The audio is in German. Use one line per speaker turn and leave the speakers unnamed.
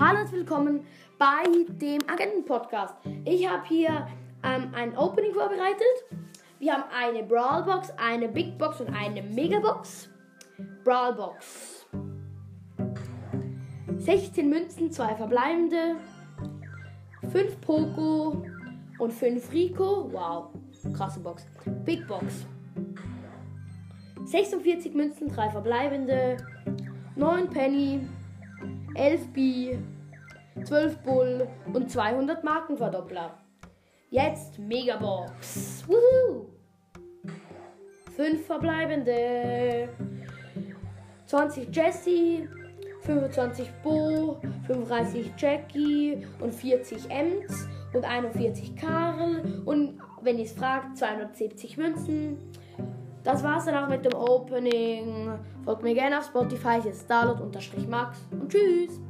Hallo und willkommen bei dem Agenten-Podcast. Ich habe hier ähm, ein Opening vorbereitet. Wir haben eine Brawlbox, eine Big Box und eine Megabox. Brawlbox. 16 Münzen, 2 verbleibende, 5 Poco und 5 Rico. Wow, krasse Box. Big Box. 46 Münzen, 3 verbleibende, 9 Penny, 11 B, 12 Bull und 200 Markenverdoppler. Jetzt Megabox. Woohoo! 5 verbleibende, 20 Jessie, 25 Bo, 35 Jackie und 40 Ems und 41 Karl und wenn ihr es fragt, 270 Münzen. Das war's dann auch mit dem Opening. Folgt mir gerne auf Spotify, hier ist Starlord-Max und tschüss!